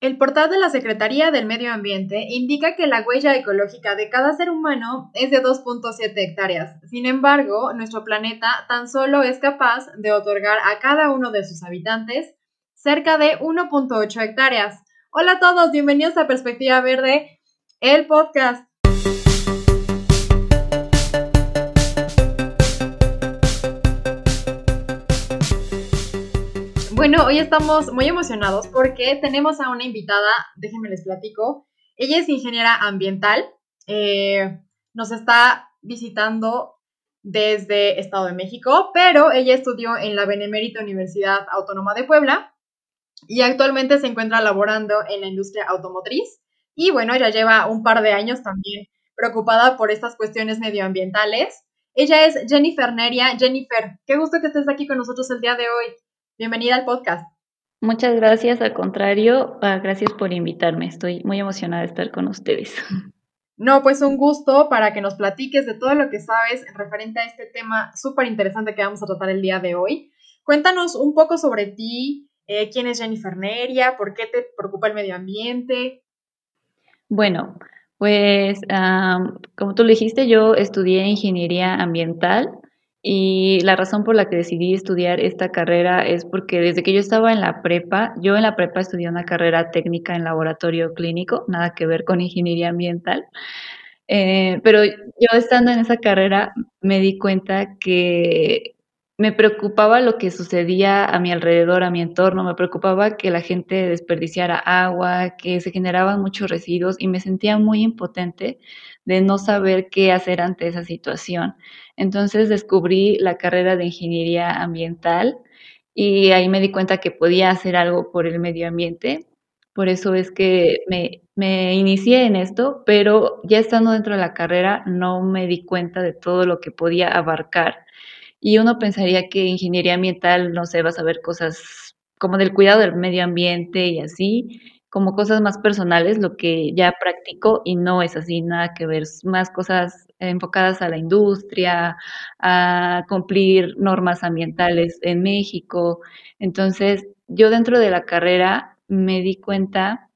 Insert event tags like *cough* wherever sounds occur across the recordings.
El portal de la Secretaría del Medio Ambiente indica que la huella ecológica de cada ser humano es de 2.7 hectáreas. Sin embargo, nuestro planeta tan solo es capaz de otorgar a cada uno de sus habitantes cerca de 1.8 hectáreas. Hola a todos, bienvenidos a Perspectiva Verde, el podcast. Bueno, hoy estamos muy emocionados porque tenemos a una invitada, déjenme les platico. Ella es ingeniera ambiental, eh, nos está visitando desde Estado de México, pero ella estudió en la Benemérita Universidad Autónoma de Puebla y actualmente se encuentra laborando en la industria automotriz. Y bueno, ella lleva un par de años también preocupada por estas cuestiones medioambientales. Ella es Jennifer Neria. Jennifer, qué gusto que estés aquí con nosotros el día de hoy. Bienvenida al podcast. Muchas gracias, al contrario, ah, gracias por invitarme. Estoy muy emocionada de estar con ustedes. No, pues un gusto para que nos platiques de todo lo que sabes referente a este tema súper interesante que vamos a tratar el día de hoy. Cuéntanos un poco sobre ti, eh, quién es Jennifer Neria, por qué te preocupa el medio ambiente. Bueno, pues como tú lo dijiste, yo estudié ingeniería ambiental y la razón por la que decidí estudiar esta carrera es porque desde que yo estaba en la prepa, yo en la prepa estudié una carrera técnica en laboratorio clínico, nada que ver con ingeniería ambiental. Eh, pero yo estando en esa carrera me di cuenta que me preocupaba lo que sucedía a mi alrededor, a mi entorno, me preocupaba que la gente desperdiciara agua, que se generaban muchos residuos y me sentía muy impotente de no saber qué hacer ante esa situación. Entonces descubrí la carrera de ingeniería ambiental y ahí me di cuenta que podía hacer algo por el medio ambiente. Por eso es que me, me inicié en esto, pero ya estando dentro de la carrera no me di cuenta de todo lo que podía abarcar y uno pensaría que ingeniería ambiental, no sé, vas a ver cosas como del cuidado del medio ambiente y así, como cosas más personales, lo que ya practico y no es así, nada que ver, más cosas enfocadas a la industria, a cumplir normas ambientales en México. Entonces, yo dentro de la carrera me di cuenta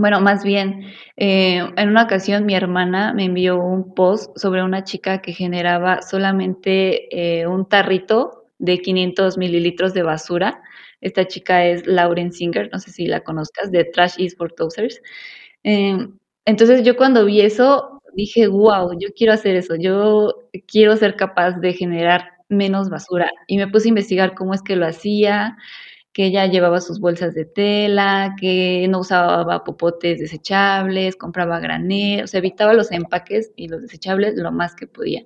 bueno, más bien, eh, en una ocasión mi hermana me envió un post sobre una chica que generaba solamente eh, un tarrito de 500 mililitros de basura. Esta chica es Lauren Singer, no sé si la conozcas, de Trash is for Toasters. Em, entonces yo cuando vi eso dije, wow, yo quiero hacer eso, yo quiero ser capaz de generar menos basura. Y me puse a investigar cómo es que lo hacía que ella llevaba sus bolsas de tela, que no usaba popotes desechables, compraba granel, o evitaba los empaques y los desechables lo más que podía.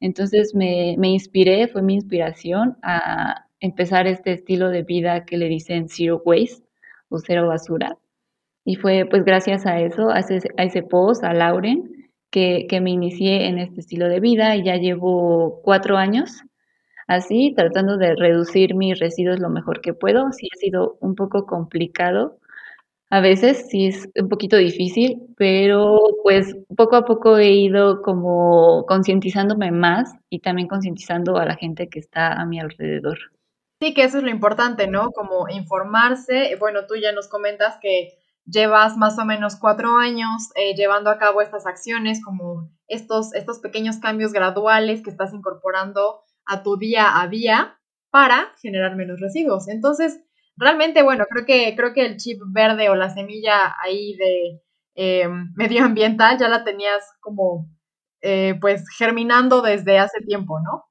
Entonces me, me inspiré, fue mi inspiración a empezar este estilo de vida que le dicen zero waste o cero basura. Y fue pues gracias a eso, a ese, a ese post, a Lauren, que, que me inicié en este estilo de vida y ya llevo cuatro años así, tratando de reducir mis residuos lo mejor que puedo. Sí ha sido un poco complicado. A veces sí es un poquito difícil, pero pues poco a poco he ido como concientizándome más y también concientizando a la gente que está a mi alrededor. Sí, que eso es lo importante, ¿no? Como informarse. Bueno, tú ya nos comentas que llevas más o menos cuatro años eh, llevando a cabo estas acciones, como estos, estos pequeños cambios graduales que estás incorporando a tu día a día para generar menos residuos. Entonces, realmente, bueno, creo que, creo que el chip verde o la semilla ahí de eh, *laughs* medioambiental ya la tenías como, eh, pues, germinando desde hace tiempo, ¿no?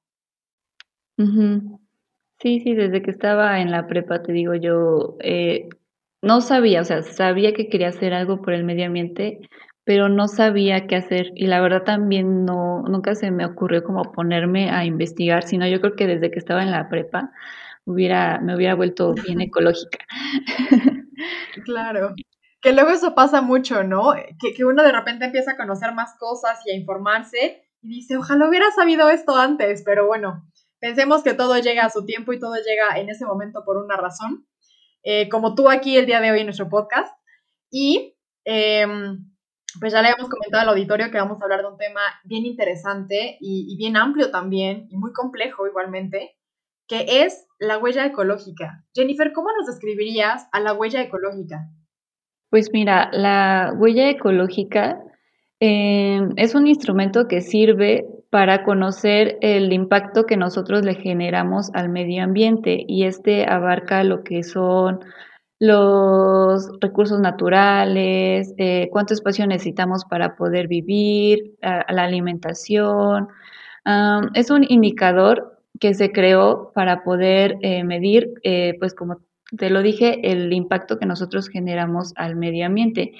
Sí, sí, desde que estaba en la prepa, te digo yo, eh, no sabía, o sea, sabía que quería hacer algo por el medio ambiente, pero no sabía qué hacer y la verdad también no, nunca se me ocurrió como ponerme a investigar, sino yo creo que desde que estaba en la prepa hubiera, me hubiera vuelto bien *laughs* ecológica. Claro. Que luego eso pasa mucho, ¿no? Que, que uno de repente empieza a conocer más cosas y a informarse y dice, ojalá hubiera sabido esto antes, pero bueno, pensemos que todo llega a su tiempo y todo llega en ese momento por una razón, eh, como tú aquí el día de hoy en nuestro podcast. Y em, pues ya le hemos comentado al auditorio que vamos a hablar de un tema bien interesante y, bien amplio también, y muy complejo igualmente, que es la huella ecológica. Jennifer, ¿cómo nos describirías a la huella ecológica? Pues mira, la huella ecológica eh, es un instrumento que sirve para conocer el impacto que nosotros le generamos al medio ambiente y este abarca lo que son los recursos naturales, eh, cuánto espacio necesitamos para poder vivir, la alimentación. es un indicador que se creó para poder eh, medir, eh, pues como te lo dije, el impacto que nosotros generamos al medio ambiente.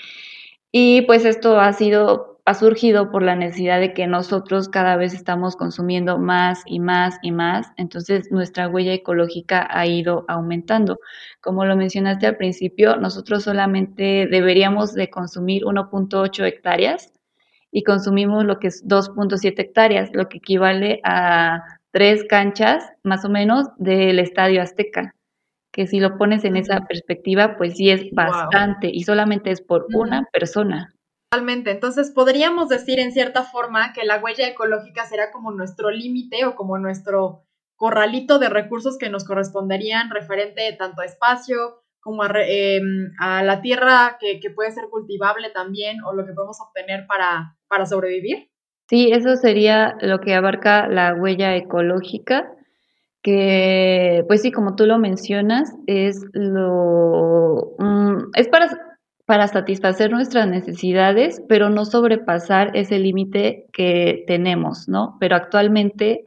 Y pues esto ha sido ha surgido por la necesidad de que nosotros cada vez estamos consumiendo más y más y más, entonces nuestra huella ecológica ha ido aumentando. Como lo mencionaste al principio, nosotros solamente deberíamos de consumir 1.8 hectáreas y consumimos lo que es 2.7 hectáreas, lo que equivale a tres canchas más o menos del Estadio Azteca, que si lo pones en esa perspectiva, pues sí es bastante y solamente es por una persona. Totalmente. Entonces, podríamos decir en cierta forma que la huella ecológica será como nuestro límite o como nuestro corralito de recursos que nos corresponderían referente tanto a espacio como a, em, la tierra que, puede ser cultivable también o lo que podemos obtener para, para sobrevivir. Sí, eso sería lo que abarca la huella ecológica, que pues sí, como tú lo mencionas, es lo mm, es para para satisfacer nuestras necesidades, pero no sobrepasar ese límite que tenemos, ¿no? Pero actualmente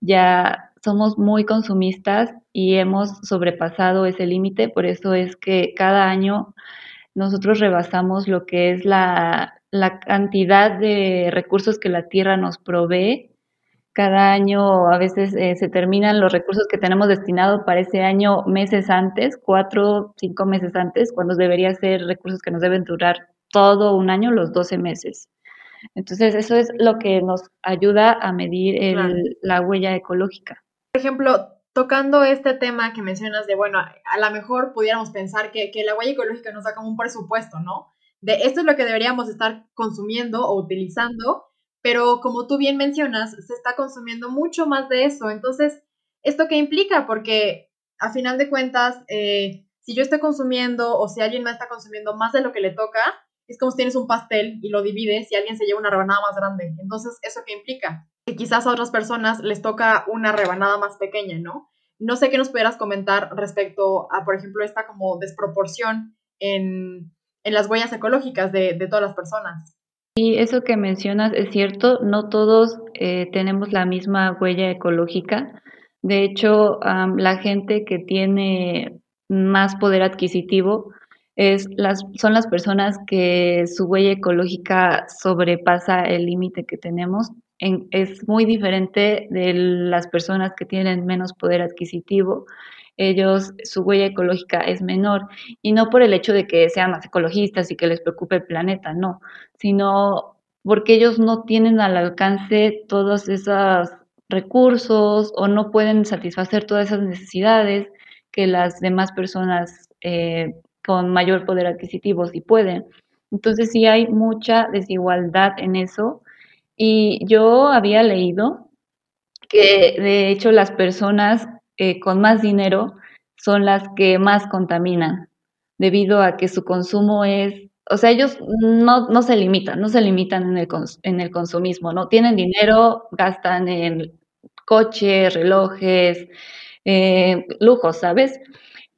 ya somos muy consumistas y hemos sobrepasado ese límite, por eso es que cada año nosotros rebasamos lo que es la, cantidad de recursos que la tierra nos provee cada año a veces eh, se terminan los recursos que tenemos destinados para ese año meses antes, cuatro, cinco meses antes, cuando debería ser recursos que nos deben durar todo un año, los 12 meses. Entonces, eso es lo que nos ayuda a medir la huella ecológica. Por ejemplo, tocando este tema que mencionas de, bueno, a lo mejor pudiéramos pensar que, que la huella ecológica nos da como un presupuesto, ¿no? De esto es lo que deberíamos estar consumiendo o utilizando pero como tú bien mencionas, se está consumiendo mucho más de eso. Entonces, ¿esto qué implica? Porque a final de cuentas, eh, si yo estoy consumiendo o si alguien más está consumiendo más de lo que le toca, es como si tienes un pastel y lo divides y alguien se lleva una rebanada más grande. Entonces, ¿eso qué implica? Que quizás a otras personas les toca una rebanada más pequeña, ¿no? No sé qué nos pudieras comentar respecto a, por ejemplo, esta como desproporción en, las huellas ecológicas de todas las personas. Y eso que mencionas es cierto, no todos eh, tenemos la misma huella ecológica. De hecho, la gente que tiene más poder adquisitivo es las, son las personas que su huella ecológica sobrepasa el límite que tenemos. es muy diferente de las personas que tienen menos poder adquisitivo ellos, su huella ecológica es menor. Y no por el hecho de que sean más ecologistas y que les preocupe el planeta, no, sino porque ellos no tienen al alcance todos esos recursos o no pueden satisfacer todas esas necesidades que las demás personas eh, con mayor poder adquisitivo sí pueden. Entonces sí hay mucha desigualdad en eso. Y yo había leído que de hecho las personas eh, con más dinero son las que más contaminan, debido a que su consumo es, o sea, ellos no, no se limitan, no se limitan en el, en el consumismo, ¿no? Tienen dinero, gastan en coches, relojes, eh, lujos, ¿sabes?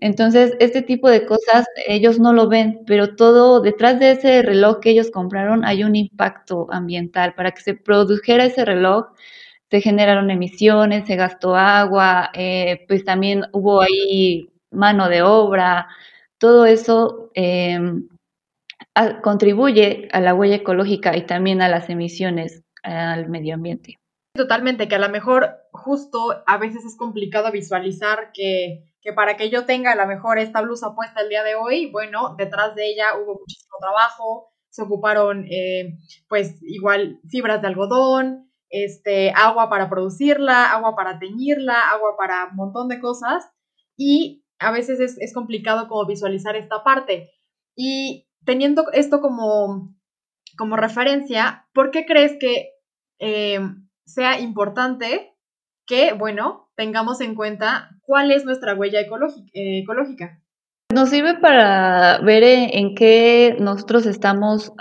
Entonces, este tipo de cosas ellos no lo ven, pero todo detrás de ese reloj que ellos compraron hay un impacto ambiental. Para que se produjera ese reloj, se generaron emisiones, se gastó agua, eh, pues también hubo ahí mano de obra, todo eso em, contribuye a la huella ecológica y también a las emisiones al medio ambiente. Totalmente, que a lo mejor justo a veces es complicado visualizar que, que para que yo tenga a lo mejor esta blusa puesta el día de hoy, bueno, detrás de ella hubo muchísimo trabajo, se ocuparon eh, pues igual fibras de algodón, este, agua para producirla, agua para teñirla, agua para un montón de cosas y a veces es, complicado como visualizar esta parte. Y teniendo esto como, como referencia, ¿por qué crees que eh, sea importante que, bueno, tengamos en cuenta cuál es nuestra huella ecológica? Nos sirve para ver en qué nosotros estamos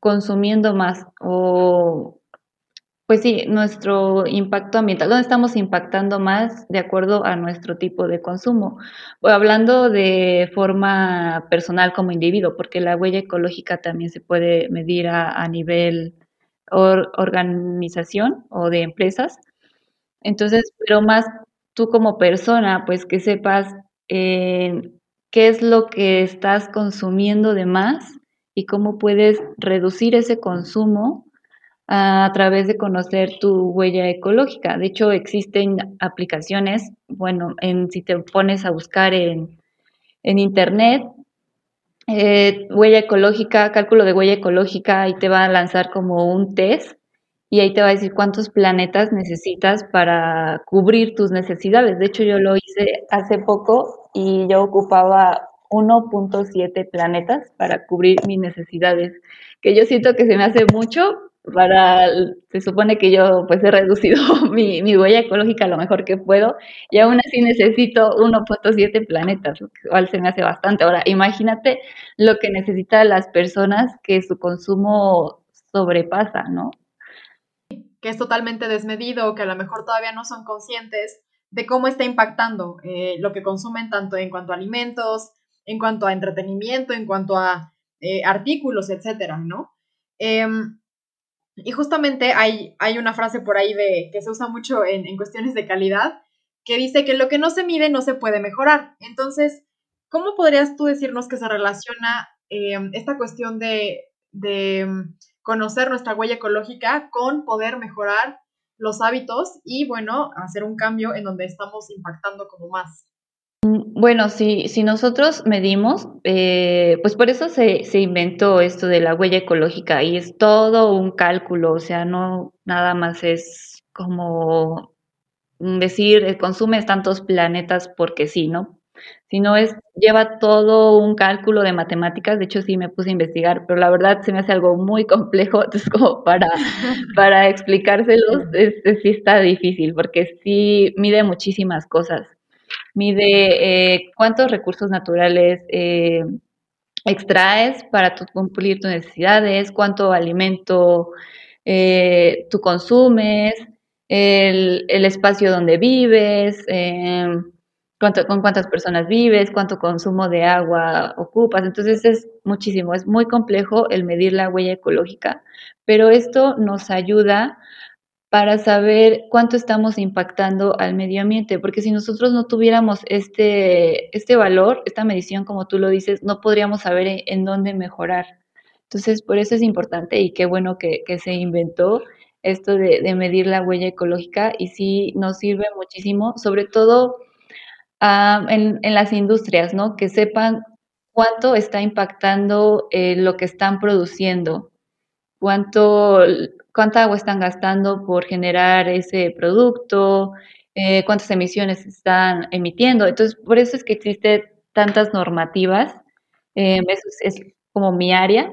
consumiendo más o, pues sí, nuestro impacto ambiental, dónde estamos impactando más de acuerdo a nuestro tipo de consumo. O hablando de forma personal como individuo, porque la huella ecológica también se puede medir a, nivel organización o de empresas. Entonces, pero más tú como persona, pues que sepas eh, qué es lo que estás consumiendo de más y cómo puedes reducir ese consumo a través de conocer tu huella ecológica. De hecho, existen aplicaciones, bueno, en, si te pones a buscar en, en internet, eh, huella ecológica, cálculo de huella ecológica, y te va a lanzar como un test y ahí te va a decir cuántos planetas necesitas para cubrir tus necesidades. De hecho, yo lo hice hace poco y yo ocupaba 1.7 planetas para cubrir mis necesidades, que yo siento que se me hace mucho para, se supone que yo pues he reducido *laughs* mi, mi huella ecológica lo mejor que puedo y aún así necesito 1.7 planetas, lo cual se me hace bastante. Ahora, imagínate lo que necesitan las personas que su consumo sobrepasa, ¿no? que es totalmente desmedido, que a lo mejor todavía no son conscientes de cómo está impactando eh, lo que consumen tanto en cuanto a alimentos, en cuanto a entretenimiento, en cuanto a eh, artículos, etcétera, ¿no? Em, y justamente hay, hay una frase por ahí de, que se usa mucho en, cuestiones de calidad, que dice que lo que no se mide no se puede mejorar. Entonces, ¿cómo podrías tú decirnos que se relaciona em, esta cuestión de, de conocer nuestra huella ecológica con poder mejorar los hábitos y, bueno, hacer un cambio en donde estamos impactando como más. Bueno, si, si nosotros medimos, eh, pues por eso se, se, inventó esto de la huella ecológica y es todo un cálculo, o sea, no nada más es como decir, eh, consumes tantos planetas porque sí, ¿no? sino es, lleva todo un cálculo de matemáticas, de hecho sí me puse a investigar, pero la verdad se me hace algo muy complejo, *laughs* entonces como para, *laughs* para explicárselos sí está difícil, porque sí mide muchísimas cosas. Mide eh, cuántos recursos naturales eh, extraes para cumplir tus necesidades, cuánto alimento eh, tú consumes, el, el, espacio donde vives, em, con cuántas personas vives, cuánto consumo de agua ocupas. Entonces es muchísimo, es muy complejo el medir la huella ecológica, pero esto nos ayuda para saber cuánto estamos impactando al medio ambiente, porque si nosotros no tuviéramos este, este valor, esta medición, como tú lo dices, no podríamos saber en, dónde mejorar. Entonces, por eso es importante y qué bueno que, se inventó esto de, medir la huella ecológica y sí nos sirve muchísimo, sobre todo en, las industrias, ¿no? Que sepan cuánto está impactando eh, lo que están produciendo, cuánto, cuánta agua están gastando por generar ese producto, eh, cuántas emisiones están emitiendo. Entonces, por eso es que existen tantas normativas. Eh, es, como mi área,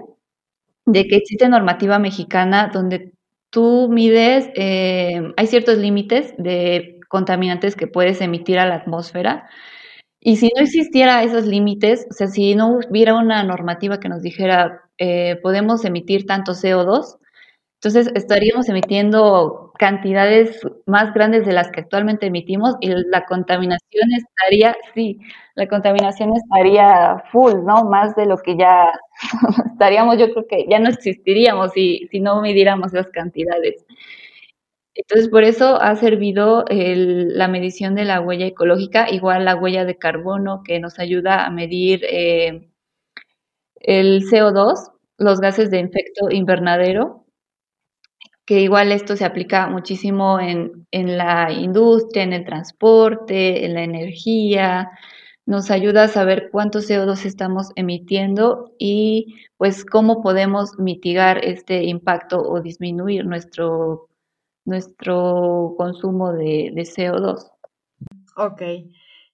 de que existe normativa mexicana donde tú mides, hay ciertos límites de contaminantes que puedes emitir a la atmósfera. Y si no existiera esos límites, o sea, si no hubiera una normativa que nos dijera eh, podemos emitir tanto CO2, entonces estaríamos emitiendo cantidades más grandes de las que actualmente emitimos y la contaminación estaría, sí, la contaminación estaría full, ¿no? Más de lo que ya *laughs* estaríamos, yo creo que ya no existiríamos si, si no midiéramos esas cantidades. Entonces, por eso ha servido la medición de la huella ecológica, igual la huella de carbono que nos ayuda a medir eh, el CO2, los gases de efecto invernadero, que igual esto se aplica muchísimo en, en la industria, en el transporte, en la energía, nos ayuda a saber cuánto CO2 estamos emitiendo y pues cómo podemos mitigar este impacto o disminuir nuestro nuestro consumo de, CO2. Ok.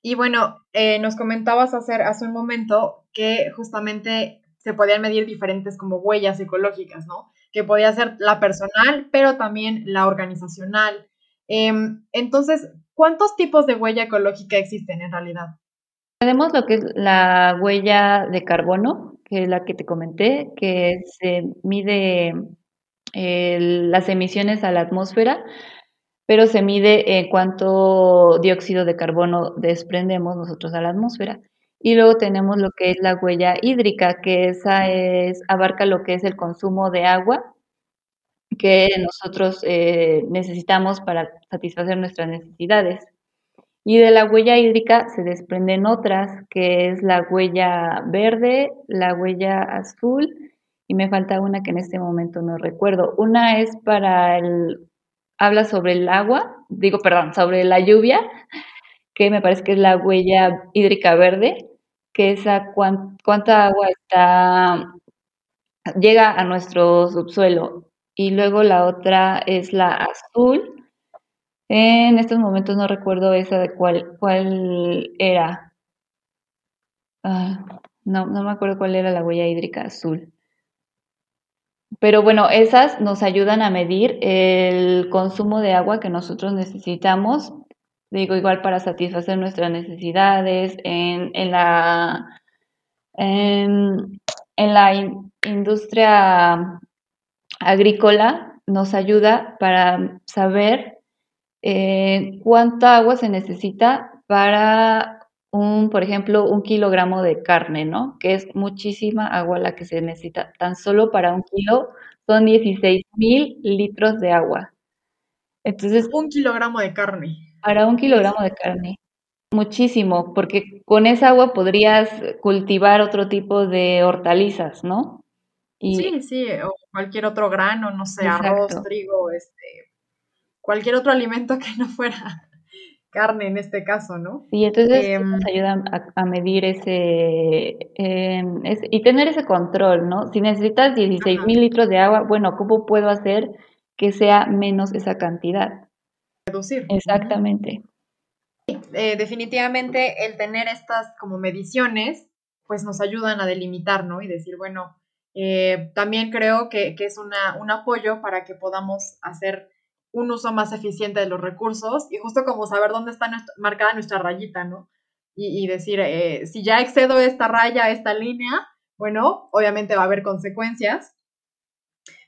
Y bueno, eh, nos comentabas hacer, hace un momento que justamente se podían medir diferentes como huellas ecológicas, ¿no? Que podía ser la personal, pero también la organizacional. Em, entonces, ¿cuántos tipos de huella ecológica existen en realidad? Tenemos lo que es la huella de carbono, que es la que te comenté, que se mide las emisiones a la atmósfera, pero se mide en cuánto dióxido de carbono desprendemos nosotros a la atmósfera. Y luego tenemos lo que es la huella hídrica, que esa es, abarca lo que es el consumo de agua que nosotros eh, necesitamos para satisfacer nuestras necesidades. Y de la huella hídrica se desprenden otras, que es la huella verde, la huella azul, y me falta una que en este momento no recuerdo. Una es para el, habla sobre el agua, digo, perdón, sobre la lluvia, que me parece que es la huella hídrica verde, que cuánta agua está, llega a nuestro subsuelo. Y luego la otra es la azul, en estos momentos no recuerdo esa de cuál, cuál era. Ah, no, no me acuerdo cuál era la huella hídrica azul. Pero bueno, esas nos ayudan a medir el consumo de agua que nosotros necesitamos, digo, igual para satisfacer nuestras necesidades en, en la, en, la industria agrícola, nos ayuda para saber eh, cuánta agua se necesita para un, por ejemplo, un kilogramo de carne, ¿no? Que es muchísima agua la que se necesita. Tan solo para un kilo son 16 mil litros de agua. Entonces, un kilogramo de carne. Para un kilogramo de carne. Muchísimo, porque con esa agua podrías cultivar otro tipo de hortalizas, ¿no? sí, sí, o cualquier otro grano, no sé, arroz, trigo, este, cualquier otro alimento que no fuera *laughs* carne en este caso, ¿no? Y entonces em, nos ayuda a, medir em, ese, y tener ese control, ¿no? Si necesitas 16 mil litros de agua, bueno, ¿cómo puedo hacer que sea menos esa cantidad? Reducir. Exactamente. Eh, definitivamente el tener estas como mediciones, pues nos ayudan a delimitar, ¿no? Y decir, bueno, eh, también creo que, que es una, un apoyo para que podamos hacer un uso más eficiente de los recursos y justo como saber dónde está marcada nuestra rayita, ¿no? Y, decir, eh, si ya excedo esta raya, esta línea, bueno, obviamente va a haber consecuencias.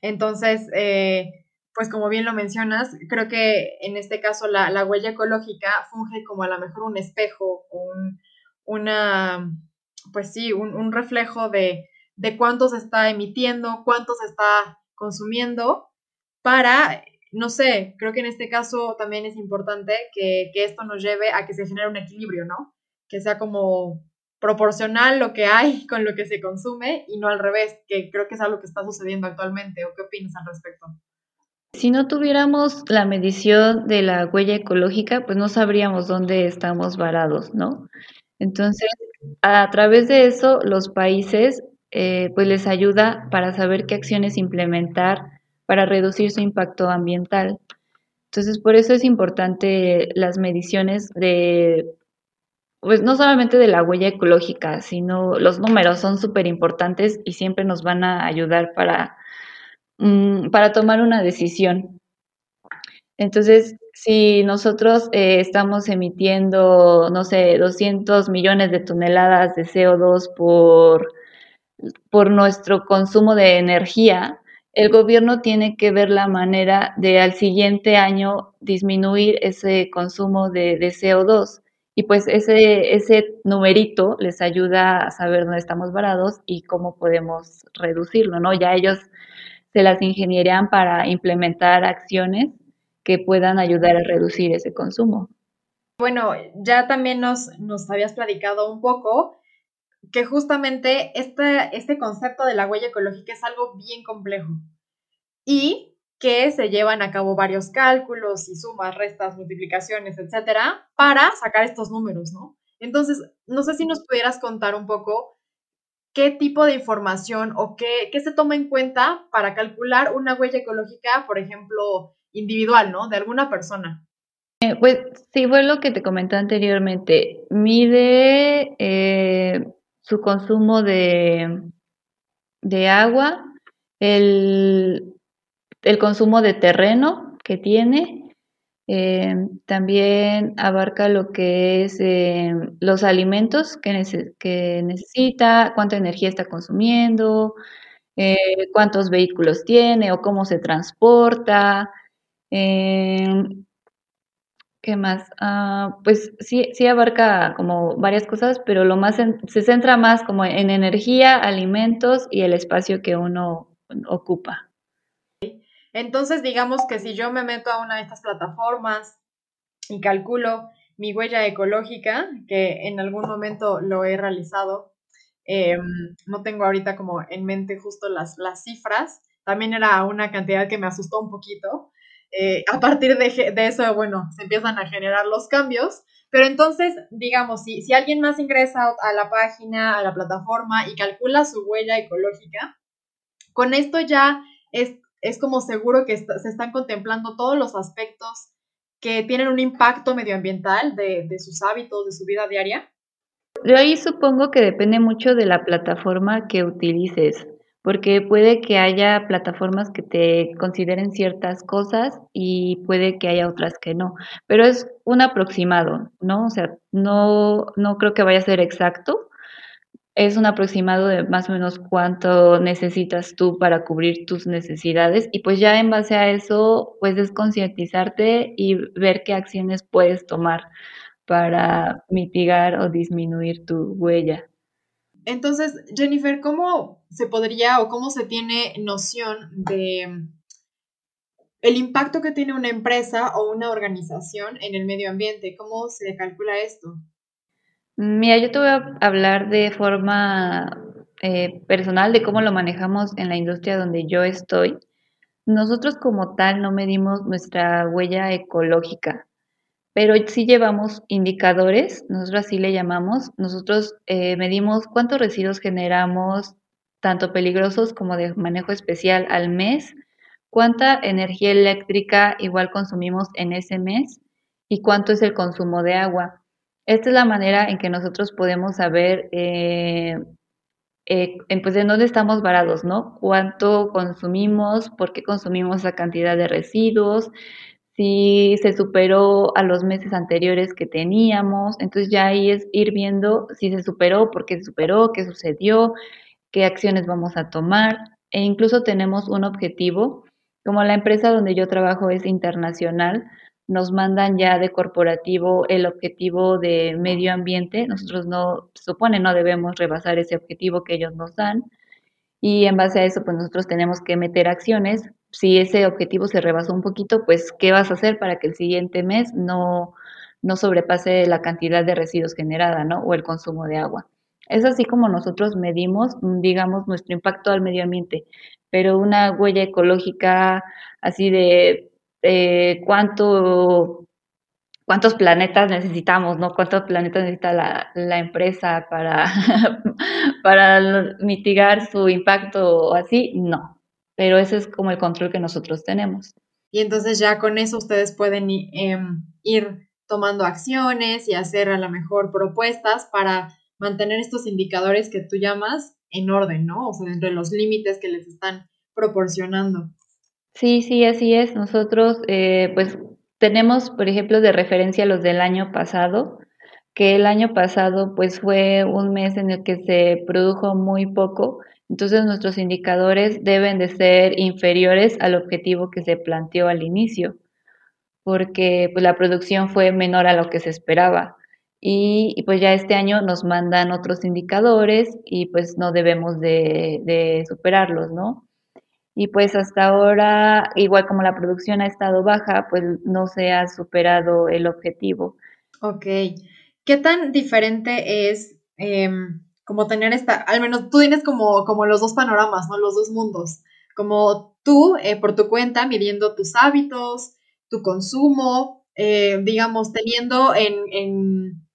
Entonces, eh, pues como bien lo mencionas, creo que en este caso la, huella ecológica funge como a lo mejor un espejo, un, una, pues sí, un, un reflejo de, de cuánto se está emitiendo, cuánto se está consumiendo para no sé, creo que en este caso también es importante que, esto nos lleve a que se genere un equilibrio, ¿no? Que sea como proporcional lo que hay con lo que se consume y no al revés, que creo que es algo que está sucediendo actualmente. ¿O qué opinas al respecto? Si no tuviéramos la medición de la huella ecológica, pues no sabríamos dónde estamos varados, ¿no? Entonces, a través de eso, los países, eh, pues les ayuda para saber qué acciones implementar para reducir su impacto ambiental. Entonces, por eso es importante las mediciones de, pues no solamente de la huella ecológica, sino los números son súper importantes y siempre nos van a ayudar para, mm, para tomar una decisión. Entonces, si nosotros eh, estamos emitiendo, no sé, 200 millones de toneladas de CO2 por, por nuestro consumo de energía, el gobierno tiene que ver la manera de al siguiente año disminuir ese consumo de, CO2. Y pues ese, ese numerito les ayuda a saber dónde estamos varados y cómo podemos reducirlo, ¿no? Ya ellos se las ingenierían para implementar acciones que puedan ayudar a reducir ese consumo. Bueno, ya también nos, nos habías platicado un poco que justamente este, este concepto de la huella ecológica es algo bien complejo y que se llevan a cabo varios cálculos y sumas, restas, multiplicaciones, etcétera, para sacar estos números, ¿no? Entonces, no sé si nos pudieras contar un poco qué tipo de información o qué, qué se toma en cuenta para calcular una huella ecológica, por ejemplo, individual, ¿no? De alguna persona. Eh, pues sí, fue lo que te comenté anteriormente. Mide eh, su consumo de, de agua, el, consumo de terreno que tiene, Eh, también abarca lo que es eh, los alimentos que, necesita, cuánta energía está consumiendo, eh, cuántos vehículos tiene o cómo se transporta. ¿Qué más? Ah, pues sí, sí abarca como varias cosas, pero lo más se centra más como en energía, alimentos y el espacio que uno ocupa. Entonces, digamos que si yo me meto a una de estas plataformas y calculo mi huella ecológica, que en algún momento lo he realizado, em, no tengo ahorita como en mente justo las, las cifras, también era una cantidad que me asustó un poquito. Eh, a partir de, de, eso, bueno, se empiezan a generar los cambios, pero entonces, digamos, si, si alguien más ingresa a la página, a la plataforma y calcula su huella ecológica, con esto ya es es como seguro que se están contemplando todos los aspectos que tienen un impacto medioambiental de, sus hábitos, de su vida diaria? Yo ahí supongo que depende mucho de la plataforma que utilices, porque puede que haya plataformas que te consideren ciertas cosas y puede que haya otras que no, pero es un aproximado, ¿no? O sea, no, no creo que vaya a ser exacto, es un aproximado de más o menos cuánto necesitas tú para cubrir tus necesidades y pues ya en base a eso puedes concientizarte y ver qué acciones puedes tomar para mitigar o disminuir tu huella. Entonces, Jennifer, ¿cómo se podría o cómo se tiene noción de el impacto que tiene una empresa o una organización en el medio ambiente? ¿Cómo se calcula esto? Mira, yo te voy a hablar de forma eh, personal de cómo lo manejamos en la industria donde yo estoy. Nosotros como tal no medimos nuestra huella ecológica, pero sí llevamos indicadores, nosotros así le llamamos. Nosotros eh, medimos cuántos residuos generamos, tanto peligrosos como de manejo especial al mes, cuánta energía eléctrica igual consumimos en ese mes y cuánto es el consumo de agua. Esta es la manera en que nosotros podemos saber eh, eh, pues, en dónde estamos varados, ¿no? Cuánto consumimos, por qué consumimos esa cantidad de residuos, si se superó a los meses anteriores que teníamos. Entonces ya ahí es ir viendo si se superó, por qué se superó, qué sucedió, qué acciones vamos a tomar. E incluso tenemos un objetivo, como la empresa donde yo trabajo es internacional, nos mandan ya de corporativo el objetivo de medio ambiente. Nosotros no, se supone, no debemos rebasar ese objetivo que ellos nos dan. Y en base a eso, pues nosotros tenemos que meter acciones. Si ese objetivo se rebasó un poquito, pues, ¿qué vas a hacer para que el siguiente mes no, no sobrepase la cantidad de residuos generada, ¿no? O el consumo de agua. Es así como nosotros medimos, digamos, nuestro impacto al medio ambiente. Pero una huella ecológica así de eh, cuánto, cuántos planetas necesitamos, ¿no? ¿Cuántos planetas necesita la, la empresa para, *laughs* para mitigar su impacto o así? No, pero ese es como el control que nosotros tenemos. Y entonces ya con eso ustedes pueden em, ir tomando acciones y hacer a lo mejor propuestas para mantener estos indicadores que tú llamas en orden, ¿no? O sea, dentro de los límites que les están proporcionando. Sí, sí, así es. Nosotros, eh, pues, tenemos, por ejemplo, de referencia los del año pasado, que el año pasado, pues, fue un mes en el que se produjo muy poco. Entonces, nuestros indicadores deben de ser inferiores al objetivo que se planteó al inicio, porque pues, la producción fue menor a lo que se esperaba. Y, pues ya este año nos mandan otros indicadores y pues no debemos de, de superarlos, ¿no? Y pues hasta ahora, igual como la producción ha estado baja, pues no se ha superado el objetivo. Ok. ¿Qué tan diferente es em, como tener esta, al menos tú tienes como, como los dos panoramas, ¿no? Los dos mundos. Como tú, eh, por tu cuenta, midiendo tus hábitos, tu consumo, eh, digamos, teniendo en, en,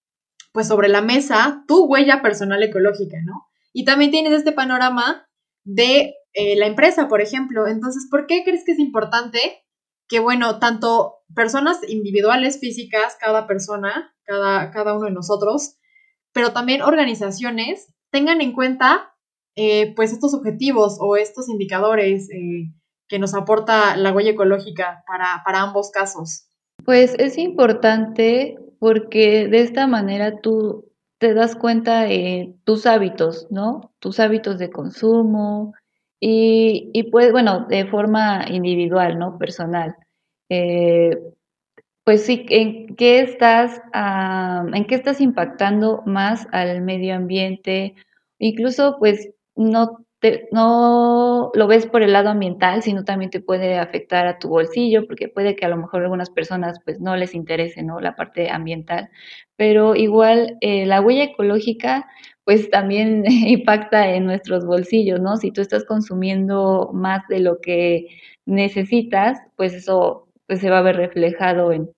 pues sobre la mesa tu huella personal ecológica, ¿no? Y también tienes este panorama de eh, la empresa, por ejemplo. Entonces, ¿por qué crees que es importante que, bueno, tanto personas individuales, físicas, cada persona, cada, cada uno de nosotros, pero también organizaciones tengan en cuenta, eh, pues, estos objetivos o estos indicadores eh, que nos aporta la huella ecológica para, para ambos casos? Pues es importante porque de esta manera tú te das cuenta de tus hábitos, ¿no? Tus hábitos de consumo y, y pues, bueno, de forma individual, ¿no? Personal. Eh, pues sí, ¿en qué estás, ah, en qué estás impactando más al medio ambiente? Incluso, pues, no te, no lo ves por el lado ambiental, sino también te puede afectar a tu bolsillo, porque puede que a lo mejor algunas personas pues no les interese, ¿no? La parte ambiental, pero igual eh, la huella ecológica pues también *laughs* impacta en nuestros bolsillos, ¿no? Si tú estás consumiendo más de lo que necesitas, pues eso pues se va a ver reflejado en,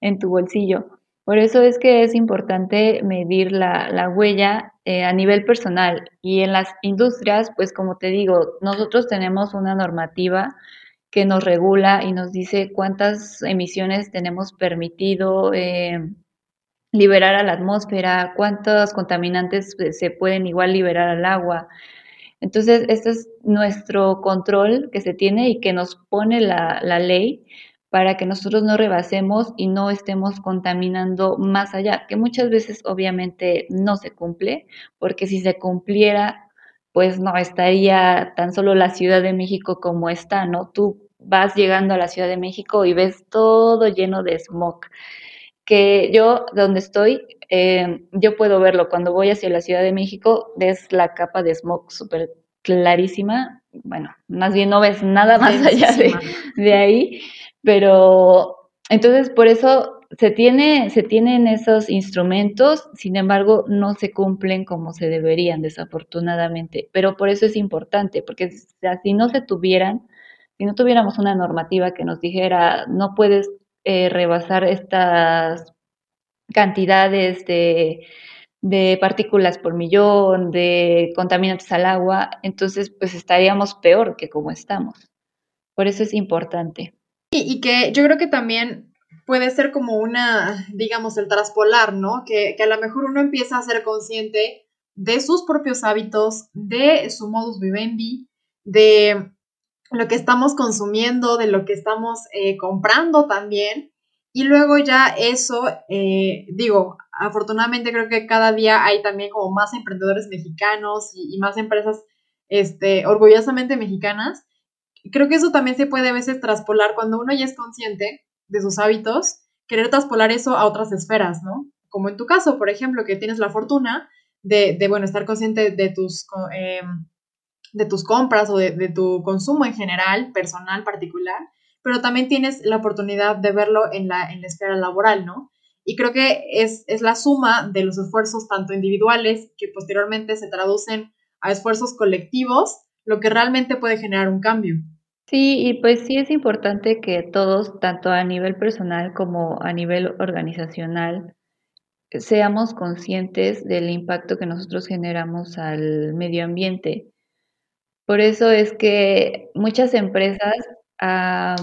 en tu bolsillo. Por eso es que es importante medir la, la huella eh, a nivel personal y en las industrias, pues como te digo, nosotros tenemos una normativa que nos regula y nos dice cuántas emisiones tenemos permitido eh, liberar a la atmósfera, cuántos contaminantes pues, se pueden igual liberar al agua. Entonces, este es nuestro control que se tiene y que nos pone la, la ley para que nosotros no rebasemos y no estemos contaminando más allá, que muchas veces obviamente no se cumple, porque si se cumpliera, pues no estaría tan solo la Ciudad de México como está, ¿no? Tú vas llegando a la Ciudad de México y ves todo lleno de smog, que yo donde estoy, eh, yo puedo verlo, cuando voy hacia la Ciudad de México, ves la capa de smog súper clarísima, bueno, más bien no ves nada más allá de, de ahí, pero entonces por eso se, tiene, se tienen esos instrumentos, sin embargo no se cumplen como se deberían, desafortunadamente. Pero por eso es importante, porque si no se tuvieran, si no tuviéramos una normativa que nos dijera no puedes eh, rebasar estas cantidades de, de partículas por millón, de contaminantes al agua, entonces pues estaríamos peor que como estamos. Por eso es importante. Y, que yo creo que también puede ser como una, digamos, el traspolar, ¿no? Que, que a lo mejor uno empieza a ser consciente de sus propios hábitos, de su modus vivendi, de lo que estamos consumiendo, de lo que estamos eh, comprando también. Y luego ya eso, eh, digo, afortunadamente creo que cada día hay también como más emprendedores mexicanos y, más empresas este, orgullosamente mexicanas creo que eso también se puede a veces traspolar cuando uno ya es consciente de sus hábitos, querer traspolar eso a otras esferas, ¿no? Como en tu caso, por ejemplo, que tienes la fortuna de, de bueno, estar consciente de tus, eh, de tus compras o de, tu consumo en general, personal, particular, pero también tienes la oportunidad de verlo en la, en la esfera laboral, ¿no? Y creo que es, es la suma de los esfuerzos tanto individuales que posteriormente se traducen a esfuerzos colectivos lo que realmente puede generar un cambio. Sí, y pues sí es importante que todos, tanto a nivel personal como a nivel organizacional, seamos conscientes del impacto que nosotros generamos al medio ambiente. Por eso es que muchas empresas, ah,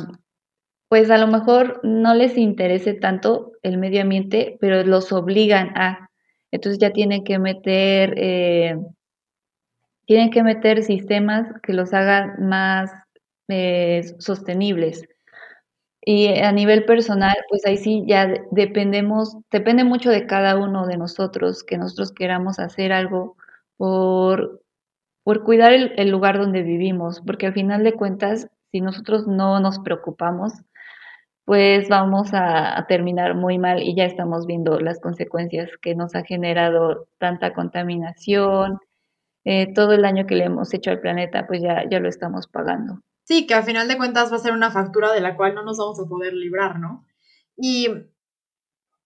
pues a lo mejor no les interese tanto el medio ambiente, pero los obligan a. Entonces ya tienen que meter eh, tienen que meter sistemas que los hagan más eh, sostenibles. Y a nivel personal, pues ahí sí ya dependemos, depende mucho de cada uno de nosotros, que nosotros queramos hacer algo por, por cuidar el, lugar donde vivimos, porque al final de cuentas, si nosotros no nos preocupamos, pues vamos a, terminar muy mal y ya estamos viendo las consecuencias que nos ha generado tanta contaminación, eh, todo el daño que le hemos hecho al planeta, pues ya, ya lo estamos pagando. Sí, que a final de cuentas va a ser una factura de la cual no nos vamos a poder librar, ¿no? Y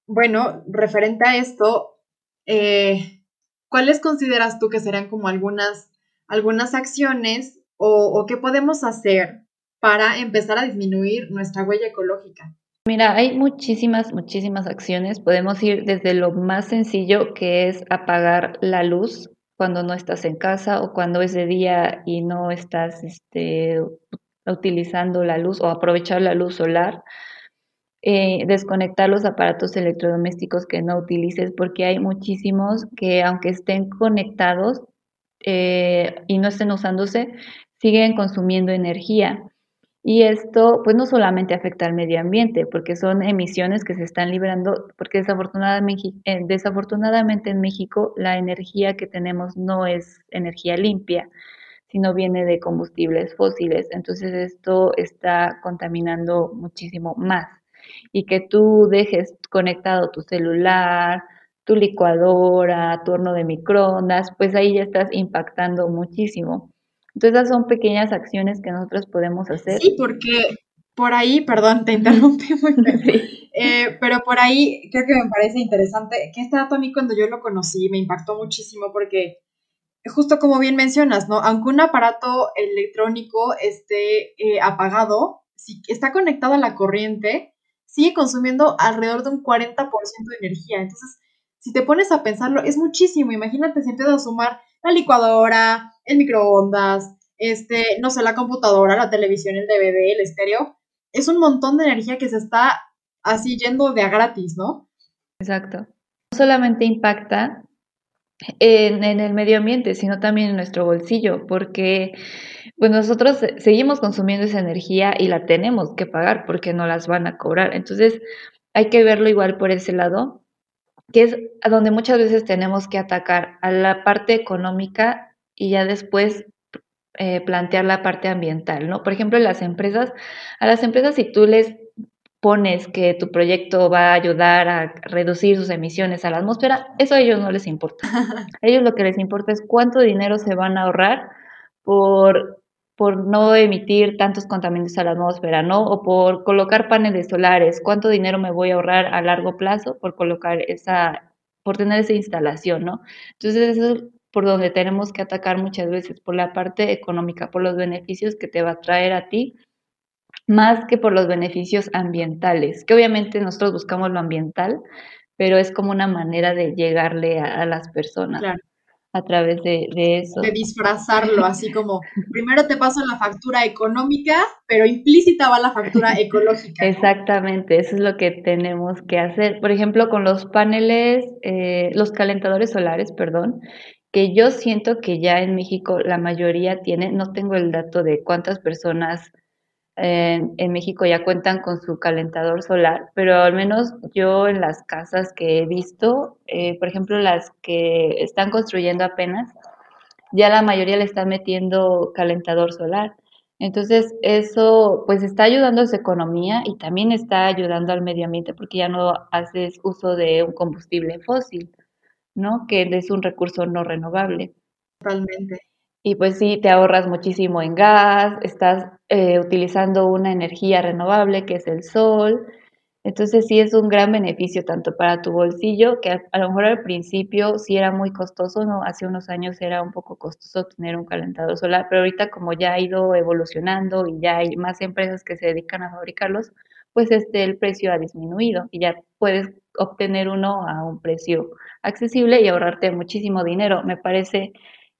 bueno, referente a esto, eh, ¿cuáles consideras tú que serían como algunas, algunas acciones o, o qué podemos hacer para empezar a disminuir nuestra huella ecológica? Mira, hay muchísimas, muchísimas acciones. Podemos ir desde lo más sencillo, que es apagar la luz cuando no estás en casa o cuando es de día y no estás este, utilizando la luz o aprovechar la luz solar. Eh, desconectar los aparatos electrodomésticos que no utilices porque hay muchísimos que aunque estén conectados eh, y no estén usándose, siguen consumiendo energía. Y esto, pues no solamente afecta al medio ambiente, porque son emisiones que se están liberando, porque desafortunadamente, eh, desafortunadamente en México la energía que tenemos no es energía limpia, sino viene de combustibles fósiles. Entonces esto está contaminando muchísimo más. Y que tú dejes conectado tu celular, tu licuadora, tu horno de microondas, pues ahí ya estás impactando muchísimo. Entonces, esas son pequeñas acciones que nosotros podemos hacer. Sí, porque por ahí, perdón, te interrumpí *laughs* muy bien, eh, pero por ahí creo que me parece interesante que este dato a mí cuando yo lo conocí me impactó muchísimo porque justo como bien mencionas, ¿no? Aunque un aparato electrónico esté eh, apagado, si está conectado a la corriente, sigue consumiendo alrededor de un 40% de energía. Entonces, si te pones a pensarlo, es muchísimo. Imagínate si empiezas a sumar la licuadora, el microondas, este, no sé, la computadora, la televisión, el DVD, el estéreo. Es un montón de energía que se está así yendo de a gratis, ¿no? Exacto. No solamente impacta en, en, el medio ambiente, sino también en nuestro bolsillo, porque pues nosotros seguimos consumiendo esa energía y la tenemos que pagar porque no las van a cobrar. Entonces, hay que verlo igual por ese lado, que es donde muchas veces tenemos que atacar a la parte económica y ya después eh, plantear la parte ambiental, ¿no? Por ejemplo, las empresas, a las empresas si tú les pones que tu proyecto va a ayudar a reducir sus emisiones a la atmósfera, eso a ellos no les importa. *laughs* A ellos lo que les importa es cuánto dinero se van a ahorrar por, por no emitir tantos contaminantes a la atmósfera, ¿no? O por colocar paneles solares, cuánto dinero me voy a ahorrar a largo plazo por colocar esa, por tener esa instalación, ¿no? Entonces eso es por donde tenemos que atacar muchas veces, por la parte económica, por los beneficios que te va a traer a ti más que por los beneficios ambientales, que obviamente nosotros buscamos lo ambiental, pero es como una manera de llegarle a, las personas. A través de, eso. De disfrazarlo, así como primero te paso la factura económica, pero implícita va la factura *laughs* ecológica. Exactamente, eso es lo que tenemos que hacer. Por ejemplo, con los paneles, eh, los calentadores solares, perdón, que yo siento que ya en México la mayoría tiene, no tengo el dato de cuántas personas en, México ya cuentan con su calentador solar, pero al menos yo en las casas que he visto, eh, por ejemplo las que están construyendo apenas, ya la mayoría le están metiendo calentador solar. Entonces eso pues está ayudando a su economía y también está ayudando al medio ambiente porque ya no haces uso de un combustible fósil, ¿no? Que es un recurso no renovable. Totalmente. Y pues sí, te ahorras muchísimo en gas, estás eh, utilizando una energía renovable que es el sol. Entonces sí es un gran beneficio tanto para tu bolsillo, que a, lo mejor al principio sí era muy costoso, ¿no? Hace unos años era un poco costoso tener un calentador solar, pero ahorita como ya ha ido evolucionando y ya hay más empresas que se dedican a fabricarlos, pues este el precio ha disminuido y ya puedes obtener uno a un precio accesible y ahorrarte muchísimo dinero. Me parece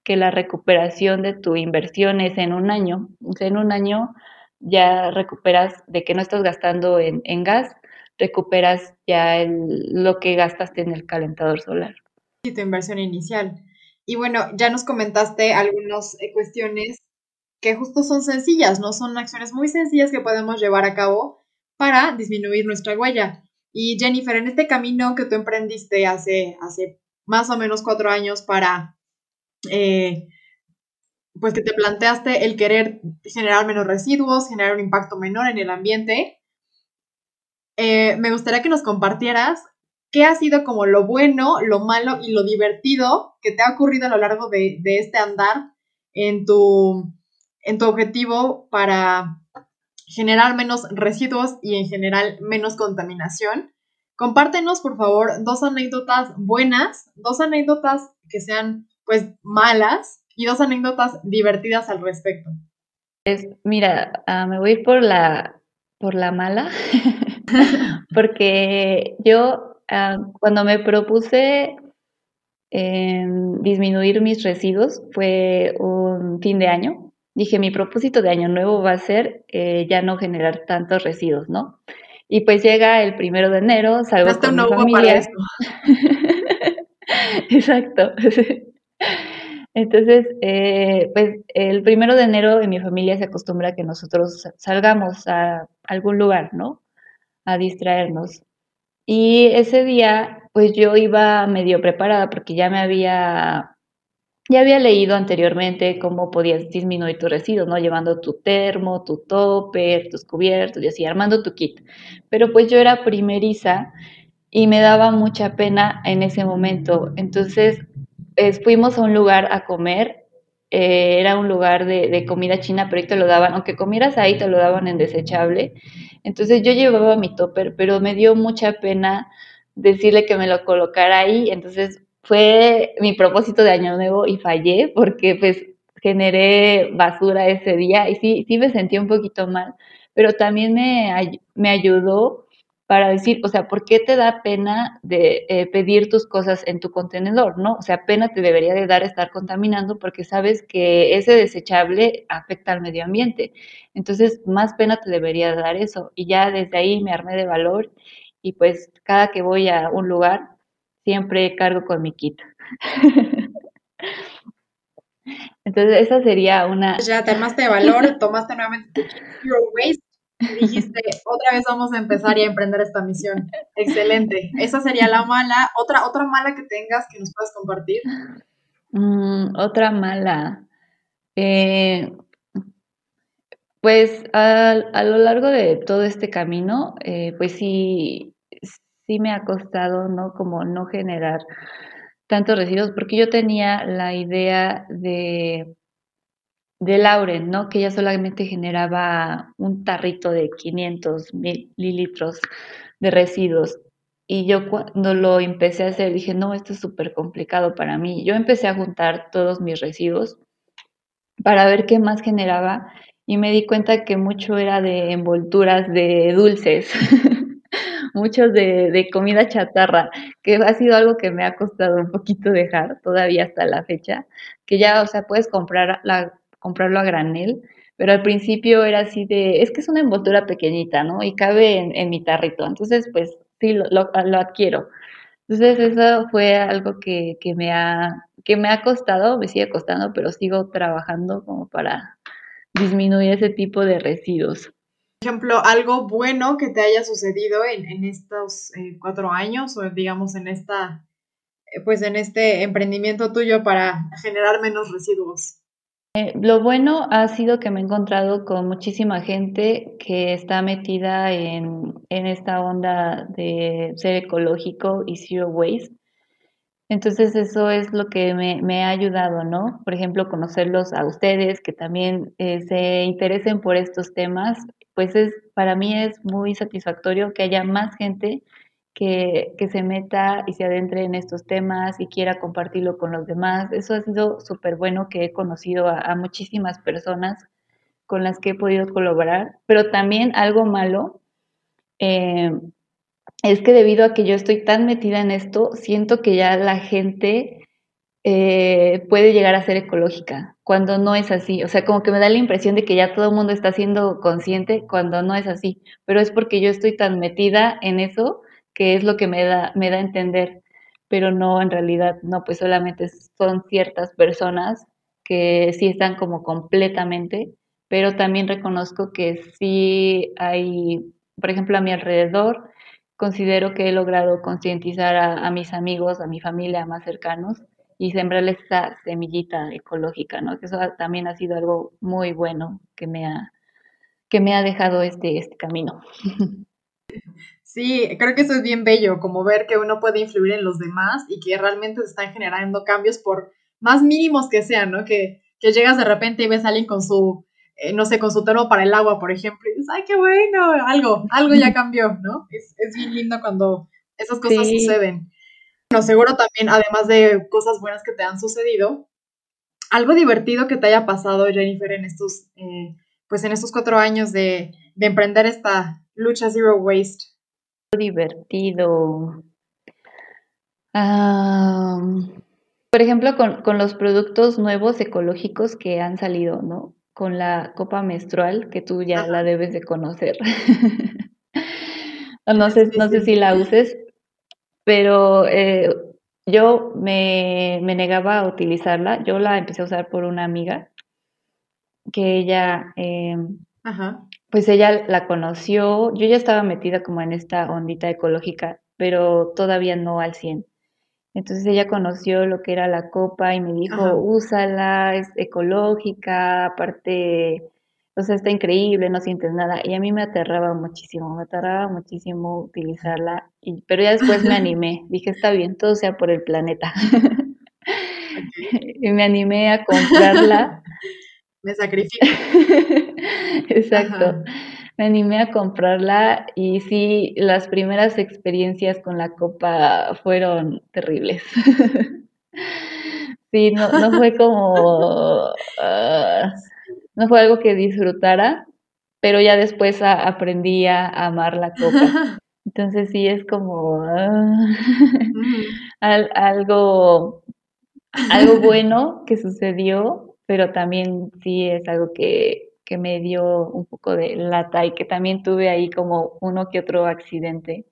que la recuperación de tu inversión es en un año. en un año ya recuperas de que no estás gastando en, gas, recuperas ya lo que gastaste en el calentador solar. Y tu inversión inicial. Y bueno, ya nos comentaste algunas eh, cuestiones que justo son sencillas, ¿no? Son acciones muy sencillas que podemos llevar a cabo para disminuir nuestra huella. Y Jennifer, en este camino que tú emprendiste hace, hace más o menos cuatro años para eh, pues que te planteaste el querer generar menos residuos, generar un impacto menor en el ambiente. Eh, me gustaría que nos compartieras qué ha sido como lo bueno, lo malo y lo divertido que te ha ocurrido a lo largo de, este andar en tu, en tu objetivo para generar menos residuos y en general menos contaminación. Compártenos, por favor, dos anécdotas buenas, dos anécdotas que sean pues malas y dos anécdotas divertidas al respecto. Es, mira, ah, me voy a ir por la, por la mala, *laughs* porque yo ah, cuando me propuse em, disminuir mis residuos fue un fin de año. Dije, mi propósito de año nuevo va a ser eh, ya no generar tantos residuos, ¿no? Y pues llega el primero de enero, salgo con mi familia. *laughs* Exacto. *laughs* *laughs* Entonces, eh, pues el primero de enero en mi familia se acostumbra que nosotros salgamos a algún lugar, ¿no? A distraernos. Y ese día, pues yo iba medio preparada porque ya me había, ya había leído anteriormente cómo podías disminuir tu residuos, ¿no? Llevando tu termo, tu topper, tus cubiertos y así, armando tu kit. Pero pues yo era primeriza y me daba mucha pena en ese momento. Entonces fuimos a un lugar a comer, eh, era un lugar de, comida china, pero ahí te lo daban, aunque comieras ahí, te lo daban en desechable. Entonces yo llevaba mi topper, pero me dio mucha pena decirle que me lo colocara ahí, entonces fue mi propósito de año nuevo y fallé porque pues generé basura ese día y sí, sí me sentí un poquito mal, pero también me, me ayudó para decir, o sea, ¿por qué te da pena de eh, pedir tus cosas en tu contenedor, no? O sea, pena te debería de dar estar contaminando porque sabes que ese desechable afecta al medio ambiente. Entonces, más pena te debería dar eso. Y ya desde ahí me armé de valor y pues cada que voy a un lugar, siempre cargo con mi kit. *laughs* Entonces, esa sería una... Ya te armaste de valor, tomaste nuevamente Zero Waste *laughs* dijiste, otra vez vamos a empezar y a emprender esta misión. Excelente. Esa sería la mala. Otra, otra mala que tengas que nos puedas compartir. Mm, otra mala. Eh, pues a, lo largo de todo este camino, eh, pues sí, sí me ha costado, ¿no? Como no generar tantos residuos, porque yo tenía la idea de de Lauren, ¿no? Que ella solamente generaba un tarrito de 500 mililitros de residuos. Y yo cuando lo empecé a hacer dije, no, esto es súper complicado para mí. Yo empecé a juntar todos mis residuos para ver qué más generaba y me di cuenta que mucho era de envolturas de dulces, *laughs* muchos de, comida chatarra, que ha sido algo que me ha costado un poquito dejar todavía hasta la fecha, que ya, o sea, puedes comprar la comprarlo a granel, pero al principio era así de, es que es una envoltura pequeñita, ¿no? Y cabe en, mi tarrito, entonces pues sí, lo, lo, adquiero. Entonces eso fue algo que, que, me ha, que me ha costado, me sigue costando, pero sigo trabajando como para disminuir ese tipo de residuos. Por ejemplo, algo bueno que te haya sucedido en, en estos eh, cuatro años o digamos en esta, eh, pues en este emprendimiento tuyo para generar menos residuos. Eh, lo bueno ha sido que me he encontrado con muchísima gente que está metida en, esta onda de ser ecológico y zero waste. Entonces eso es lo que me, ha ayudado, ¿no? Por ejemplo, conocerlos a ustedes que también eh, se interesen por estos temas, pues es para mí es muy satisfactorio que haya más gente que, se meta y se adentre en estos temas y quiera compartirlo con los demás. Eso ha sido súper bueno que he conocido a, muchísimas personas con las que he podido colaborar, pero también algo malo eh, es que debido a que yo estoy tan metida en esto, siento que ya la gente eh, puede llegar a ser ecológica, cuando no es así. O sea, como que me da la impresión de que ya todo el mundo está siendo consciente cuando no es así, pero es porque yo estoy tan metida en eso que es lo que me da, me da a entender, pero no, en realidad, no, pues solamente son ciertas personas que sí están como completamente, pero también reconozco que sí hay, por ejemplo, a mi alrededor, considero que he logrado concientizar a, a, mis amigos, a mi familia más cercanos y sembrarles esa semillita ecológica, ¿no? Que eso también ha sido algo muy bueno que me ha, que me ha dejado este, este camino. *laughs* Sí, creo que eso es bien bello, como ver que uno puede influir en los demás y que realmente se están generando cambios por más mínimos que sean, ¿no? Que, que llegas de repente y ves a alguien con su, eh, no sé, con su termo para el agua, por ejemplo, y dices, ay, qué bueno, algo, algo ya cambió, ¿no? Es, es bien lindo cuando esas cosas suceden. Bueno, seguro también, además de cosas buenas que te han sucedido, algo divertido que te haya pasado, Jennifer, en estos, eh, pues en estos cuatro años de, de emprender esta lucha Zero Waste divertido. por ejemplo, con, los productos nuevos ecológicos que han salido, ¿no? Con la copa menstrual, que tú ya la debes de conocer. *laughs* no sé, no sé si la uses, pero eh, yo me, negaba a utilizarla. Yo la empecé a usar por una amiga que ella, em, pues ella la conoció. Yo ya estaba metida como en esta ondita ecológica, pero todavía no al 100. Entonces ella conoció lo que era la copa y me dijo, úsala, es ecológica, aparte, o sea, está increíble, no sientes nada. Y a mí me aterraba muchísimo, me aterraba muchísimo utilizarla, y, pero ya después me *laughs* animé, dije, está bien, todo sea por el planeta. *laughs* y me animé a comprarla. *laughs* me sacrifico. *laughs* Exacto me animé a comprarla y sí, las primeras experiencias con la copa fueron terribles. *laughs* sí, no, no fue *laughs* como, ah, no fue algo que disfrutara, pero ya después aprendí a amar la copa. Entonces sí es como ah, algo, algo bueno que sucedió, pero también sí es algo que que me dio un poco de lata y que también tuve ahí como uno que otro accidente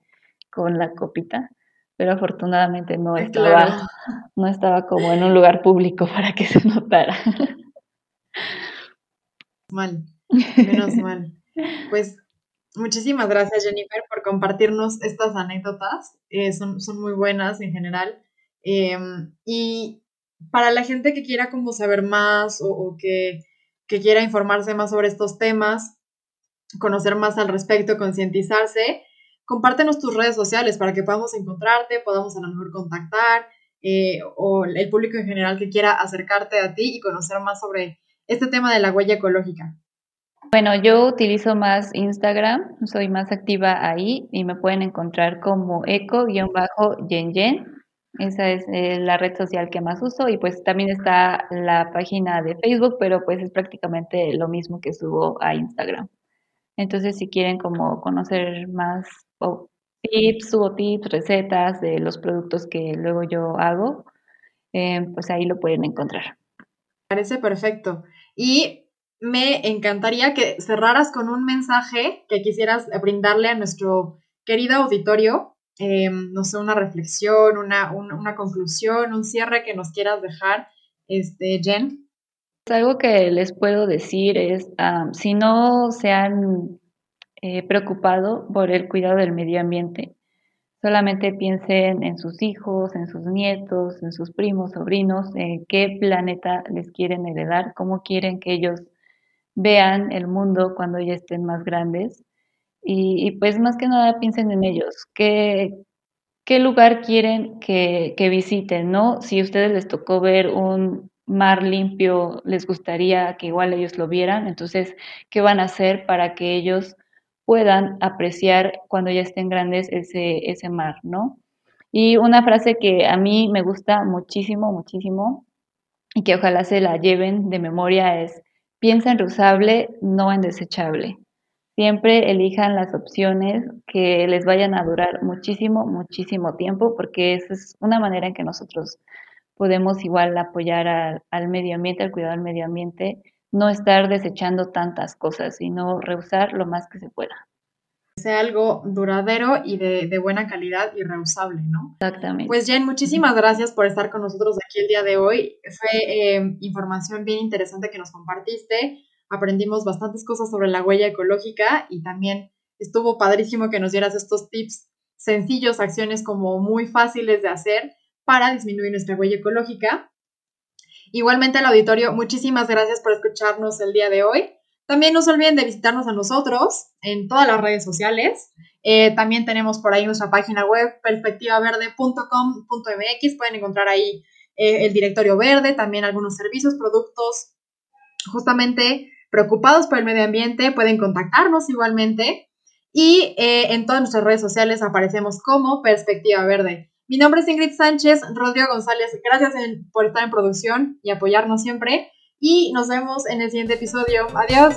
con la copita, pero afortunadamente no estaba, no estaba como en un lugar público *laughs* para que se notara. Mal, *laughs* menos mal. Pues muchísimas gracias Jennifer por compartirnos estas anécdotas, eh, son, son muy buenas en general. Em, y para la gente que quiera como saber más o que que quiera informarse más sobre estos temas, conocer más al respecto, concientizarse, compártenos tus redes sociales para que podamos encontrarte, podamos a lo mejor contactar, eh, o el público en general que quiera acercarte a ti y conocer más sobre este tema de la huella ecológica. Bueno, yo utilizo más Instagram, soy más activa ahí y me pueden encontrar como eco-yen esa es eh, la red social que más uso y pues también está la página de Facebook, pero pues es prácticamente lo mismo que subo a Instagram. Entonces si quieren como conocer más tips, subo tips, recetas de los productos que luego yo hago, eh, pues ahí lo pueden encontrar. Parece perfecto. Y me encantaría que cerraras con un mensaje que quisieras brindarle a nuestro querido auditorio Em, no sé, una reflexión, una, conclusión, un cierre que nos quieras dejar, este, Jen. Algo que les puedo decir es, si no se han eh, preocupado por el cuidado del medio ambiente, solamente piensen en sus hijos, en sus nietos, en sus primos, sobrinos, en qué planeta les quieren heredar, cómo quieren que ellos vean el mundo cuando ya estén más grandes y, pues más que nada piensen en ellos, qué, qué lugar quieren que, que visiten, ¿no? Si a ustedes les tocó ver un mar limpio, les gustaría que igual ellos lo vieran, entonces, ¿qué van a hacer para que ellos puedan apreciar cuando ya estén grandes ese, ese mar, ¿no? Y una frase que a mí me gusta muchísimo, muchísimo, y que ojalá se la lleven de memoria es, piensa en reusable, no en desechable siempre elijan las opciones que les vayan a durar muchísimo, muchísimo tiempo, porque esa es una manera en que nosotros podemos igual apoyar al, medio ambiente, al cuidado del medio ambiente, no estar desechando tantas cosas, sino rehusar lo más que se pueda. Sea algo duradero y de, buena calidad y reusable, ¿no? Exactamente. Pues Jen, muchísimas gracias por estar con nosotros aquí el día de hoy. Fue eh, información bien interesante que nos compartiste aprendimos bastantes cosas sobre la huella ecológica y también estuvo padrísimo que nos dieras estos tips sencillos, acciones como muy fáciles de hacer para disminuir nuestra huella ecológica. Igualmente al auditorio, muchísimas gracias por escucharnos el día de hoy. También no se olviden de visitarnos a nosotros en todas las redes sociales. Eh, también tenemos por ahí nuestra página web perspectivaverde.com.mx. Pueden encontrar ahí eh, el directorio verde, también algunos servicios, productos, justamente preocupados por el medio ambiente, pueden contactarnos igualmente. Y eh, en todas nuestras redes sociales aparecemos como Perspectiva Verde. Mi nombre es Ingrid Sánchez, Rodrigo González, gracias por estar en producción y apoyarnos siempre. Y nos vemos en el siguiente episodio. Adiós.